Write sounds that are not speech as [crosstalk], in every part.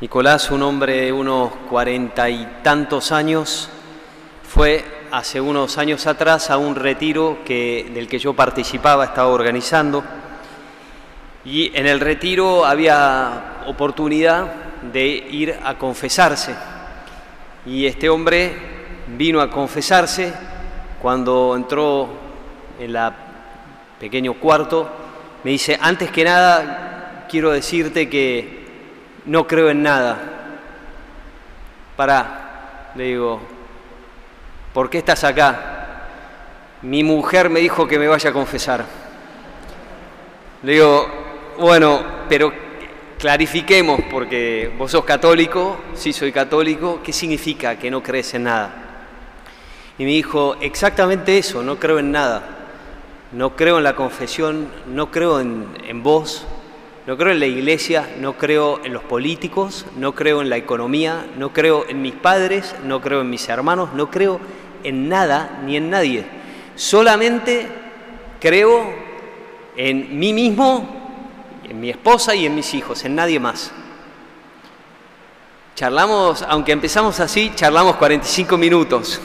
Nicolás, un hombre de unos cuarenta y tantos años, fue hace unos años atrás a un retiro que, del que yo participaba, estaba organizando, y en el retiro había oportunidad de ir a confesarse. Y este hombre vino a confesarse cuando entró en el pequeño cuarto, me dice, antes que nada quiero decirte que no creo en nada. Pará, le digo, ¿por qué estás acá? Mi mujer me dijo que me vaya a confesar. Le digo, bueno, pero clarifiquemos, porque vos sos católico, sí soy católico, ¿qué significa que no crees en nada? Y me dijo, exactamente eso, no creo en nada. No creo en la confesión, no creo en, en vos, no creo en la iglesia, no creo en los políticos, no creo en la economía, no creo en mis padres, no creo en mis hermanos, no creo en nada ni en nadie. Solamente creo en mí mismo, en mi esposa y en mis hijos, en nadie más. Charlamos, aunque empezamos así, charlamos 45 minutos.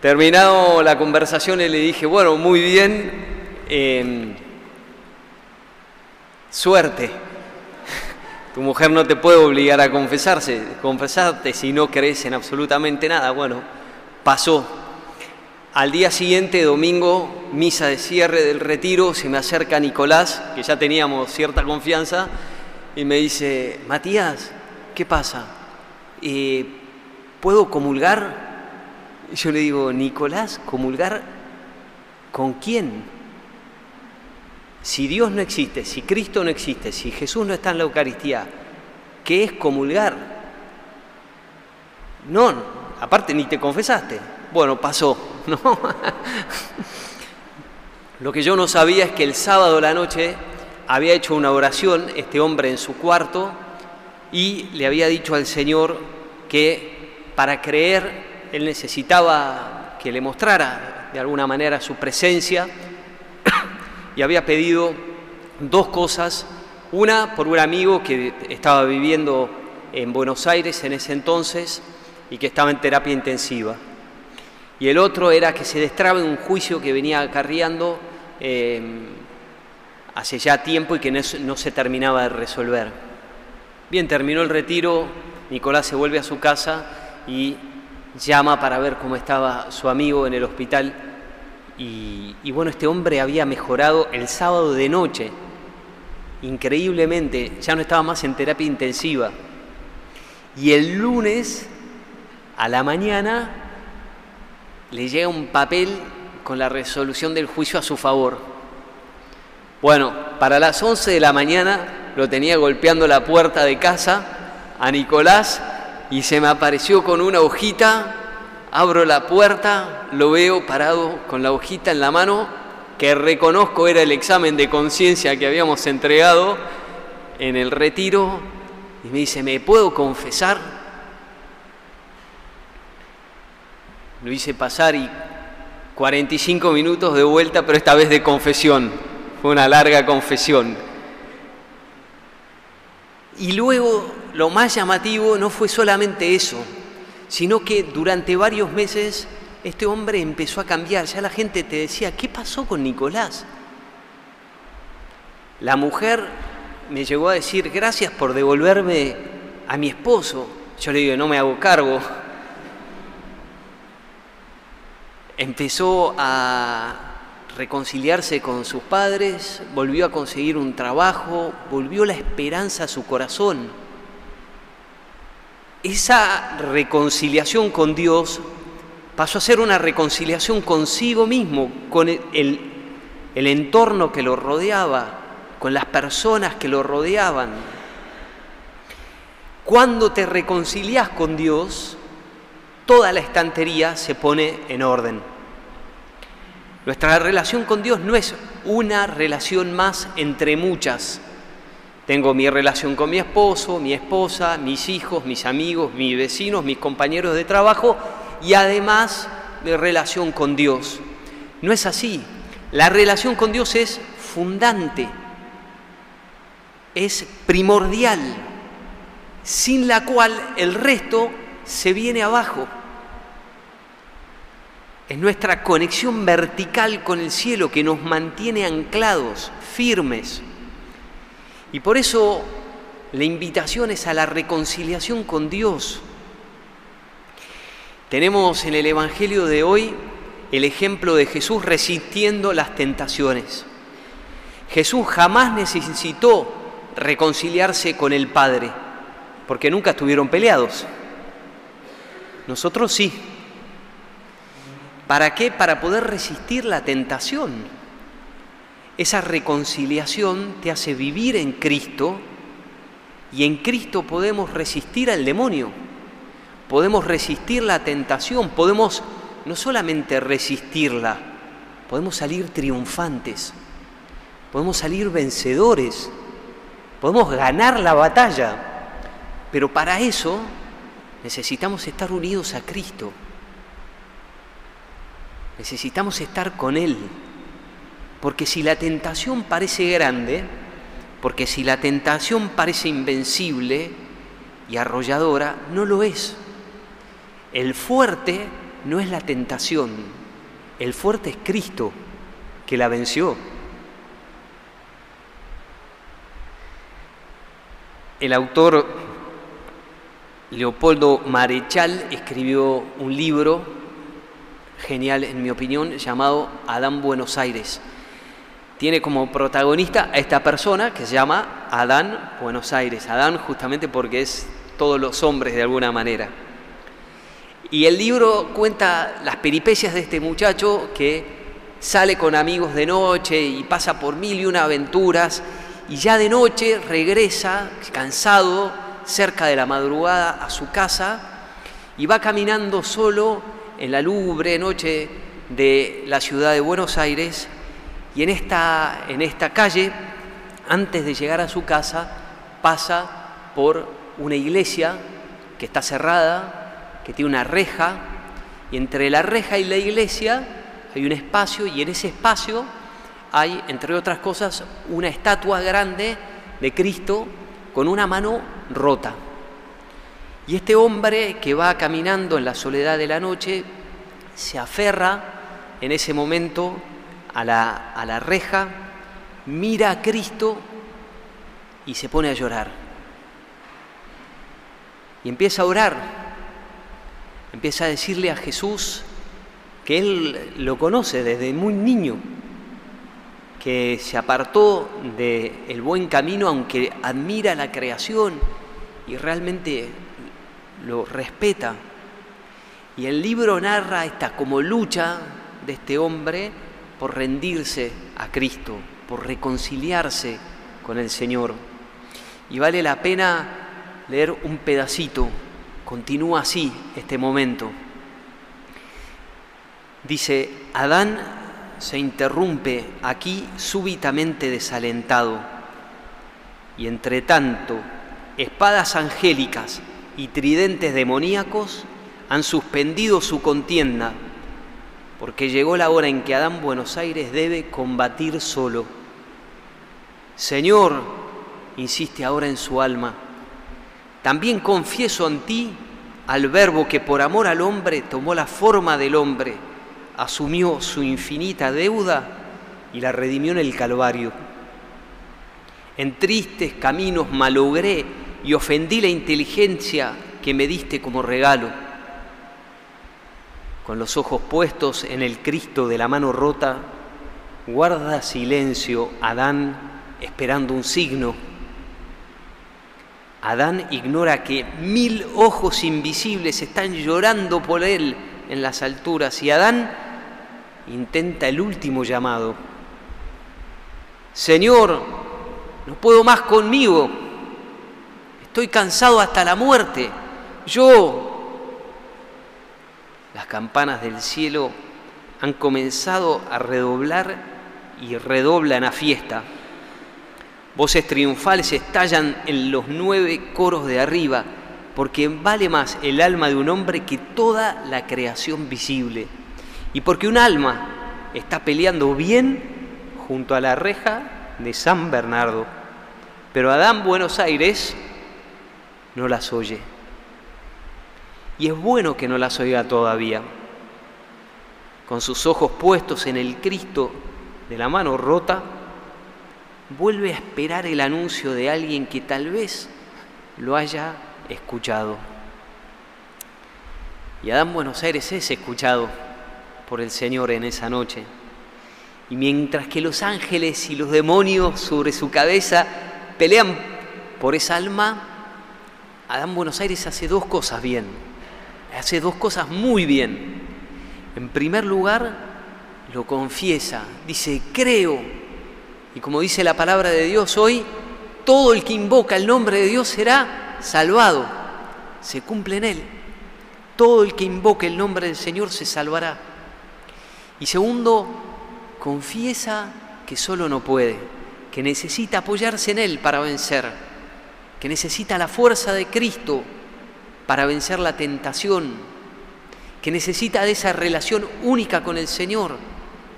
Terminado la conversación le dije, bueno, muy bien. Eh, Suerte. Tu mujer no te puede obligar a confesarse, confesarte si no crees en absolutamente nada. Bueno, pasó. Al día siguiente, domingo, misa de cierre del retiro, se me acerca Nicolás, que ya teníamos cierta confianza, y me dice, Matías, ¿qué pasa? Eh, ¿Puedo comulgar? Y yo le digo, Nicolás, ¿comulgar con quién? Si Dios no existe, si Cristo no existe, si Jesús no está en la Eucaristía, ¿qué es comulgar? No, aparte ni te confesaste. Bueno, pasó, [laughs] ¿no? Lo que yo no sabía es que el sábado a la noche había hecho una oración este hombre en su cuarto y le había dicho al Señor que para creer él necesitaba que le mostrara de alguna manera su presencia y había pedido dos cosas. Una por un amigo que estaba viviendo en Buenos Aires en ese entonces y que estaba en terapia intensiva. Y el otro era que se destrabe un juicio que venía acarreando eh, hace ya tiempo y que no se terminaba de resolver. Bien, terminó el retiro, Nicolás se vuelve a su casa y llama para ver cómo estaba su amigo en el hospital y, bueno, este hombre había mejorado el sábado de noche, increíblemente, ya no estaba más en terapia intensiva. Y el lunes a la mañana le llega un papel con la resolución del juicio a su favor. Bueno, para las 11 de la mañana lo tenía golpeando la puerta de casa a Nicolás y se me apareció con una hojita Abro la puerta, lo veo parado con la hojita en la mano, que reconozco era el examen de conciencia que habíamos entregado en el retiro, y me dice, ¿me puedo confesar? Lo hice pasar y 45 minutos de vuelta, pero esta vez de confesión. Fue una larga confesión. Y luego lo más llamativo no fue solamente eso, sino que durante varios meses este hombre empezó a cambiar. Ya la gente te decía, ¿qué pasó con Nicolás? La mujer me llegó a decir, gracias por devolverme a mi esposo. Yo le digo, no me hago cargo. Empezó a reconciliarse con sus padres, volvió a conseguir un trabajo, volvió la esperanza a su corazón esa reconciliación con Dios pasó a ser una reconciliación consigo mismo, con el, entorno que lo rodeaba, con las personas que lo rodeaban. Cuando te reconcilias con Dios, toda la estantería se pone en orden. Nuestra relación con Dios no es una relación más entre muchas, tengo mi relación con mi esposo, mi esposa, mis hijos, mis amigos, mis vecinos, mis compañeros de trabajo y además mi relación con Dios. No es así. La relación con Dios es fundante, es primordial. sin la cual el resto se viene abajo. Es nuestra conexión vertical con el cielo que nos mantiene anclados, firmes. Y por eso la invitación es a la reconciliación con Dios. Tenemos en el Evangelio de hoy el ejemplo de Jesús resistiendo las tentaciones. Jesús jamás necesitó reconciliarse con el Padre, porque nunca estuvieron peleados. Nosotros sí. ¿Para qué? Para poder resistir la tentación. Esa reconciliación te hace vivir en Cristo y en Cristo podemos resistir al demonio, podemos resistir la tentación, podemos no solamente resistirla, podemos salir triunfantes, podemos salir vencedores, podemos ganar la batalla, pero para eso necesitamos estar unidos a Cristo. Necesitamos estar con Él. Porque si la tentación parece grande, porque si la tentación parece invencible y arrolladora, no lo es. El fuerte no es la tentación, el fuerte es Cristo que la venció. El autor Leopoldo Marechal escribió un libro genial, en mi opinión, llamado Adán Buenos Aires. Tiene como protagonista a esta persona que se llama Adán Buenos Aires. Adán justamente porque es todos los hombres de alguna manera. Y el libro cuenta las peripecias de este muchacho que sale con amigos de noche y pasa por mil y una aventuras y ya de noche regresa cansado cerca de la madrugada a su casa y va caminando solo en la lubre noche de la ciudad de Buenos Aires y en esta, en esta calle, antes de llegar a su casa, pasa por una iglesia que está cerrada, que tiene una reja, y entre la reja y la iglesia hay un espacio y en ese espacio hay, entre otras cosas, una estatua grande de Cristo con una mano rota. Y este hombre que va caminando en la soledad de la noche se aferra en ese momento a la, a la reja, mira a Cristo y se pone a llorar. Y empieza a orar, empieza a decirle a Jesús que él lo conoce desde muy niño, que se apartó del buen camino aunque admira la creación y realmente lo respeta. Y el libro narra esta como lucha de este hombre por rendirse a Cristo, por reconciliarse con el Señor. Y vale la pena leer un pedacito, continúa así este momento. Dice, Adán se interrumpe aquí súbitamente desalentado, y entre tanto, espadas angélicas y tridentes demoníacos han suspendido su contienda, porque llegó la hora en que Adán Buenos Aires debe combatir solo. Señor, insiste ahora en su alma, también confieso en ti al Verbo que por amor al hombre tomó la forma del hombre, asumió su infinita deuda y la redimió en el Calvario. En tristes caminos malogré y ofendí la inteligencia que me diste como regalo. Con los ojos puestos en el Cristo de la mano rota, guarda silencio Adán esperando un signo. Adán ignora que mil ojos invisibles están llorando por él en las alturas y Adán intenta el último llamado. Señor, no puedo más conmigo, estoy cansado hasta la muerte. Yo, las campanas del cielo han comenzado a redoblar y redoblan a fiesta. Voces triunfales estallan en los nueve coros de arriba, porque vale más el alma de un hombre que toda la creación visible. Y porque un alma está peleando bien junto a la reja de San Bernardo. Pero Adán Buenos Aires no las oye. Y es bueno que no las oiga todavía. Con sus ojos puestos en el Cristo de la mano rota, vuelve a esperar el anuncio de alguien que tal vez lo haya escuchado. Y Adán Buenos Aires es escuchado por el Señor en esa noche. Y mientras que los ángeles y los demonios sobre su cabeza pelean por esa alma, Adán Buenos Aires hace dos cosas bien, hace dos cosas muy bien. En primer lugar, lo confiesa, dice, creo. Y como dice la palabra de Dios hoy, todo el que invoca el nombre de Dios será salvado. Se cumple en él. Todo el que invoque el nombre del Señor se salvará. Y segundo, confiesa que solo no puede, que necesita apoyarse en Él para vencer, que necesita la fuerza de Cristo para vencer la tentación, que necesita de esa relación única con el Señor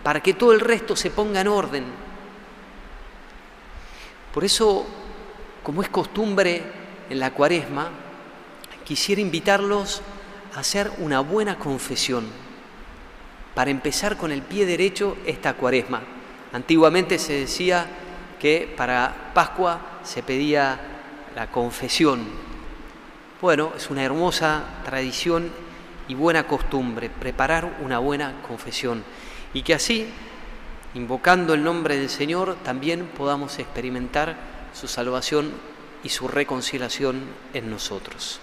para que todo el resto se ponga en orden. Por eso, como es costumbre en la cuaresma, quisiera invitarlos a hacer una buena confesión para empezar con el pie derecho esta cuaresma. Antiguamente se decía que para Pascua se pedía la confesión. Bueno, es una hermosa tradición y buena costumbre preparar una buena confesión y que así, invocando el nombre del Señor, también podamos experimentar su salvación y su reconciliación en nosotros.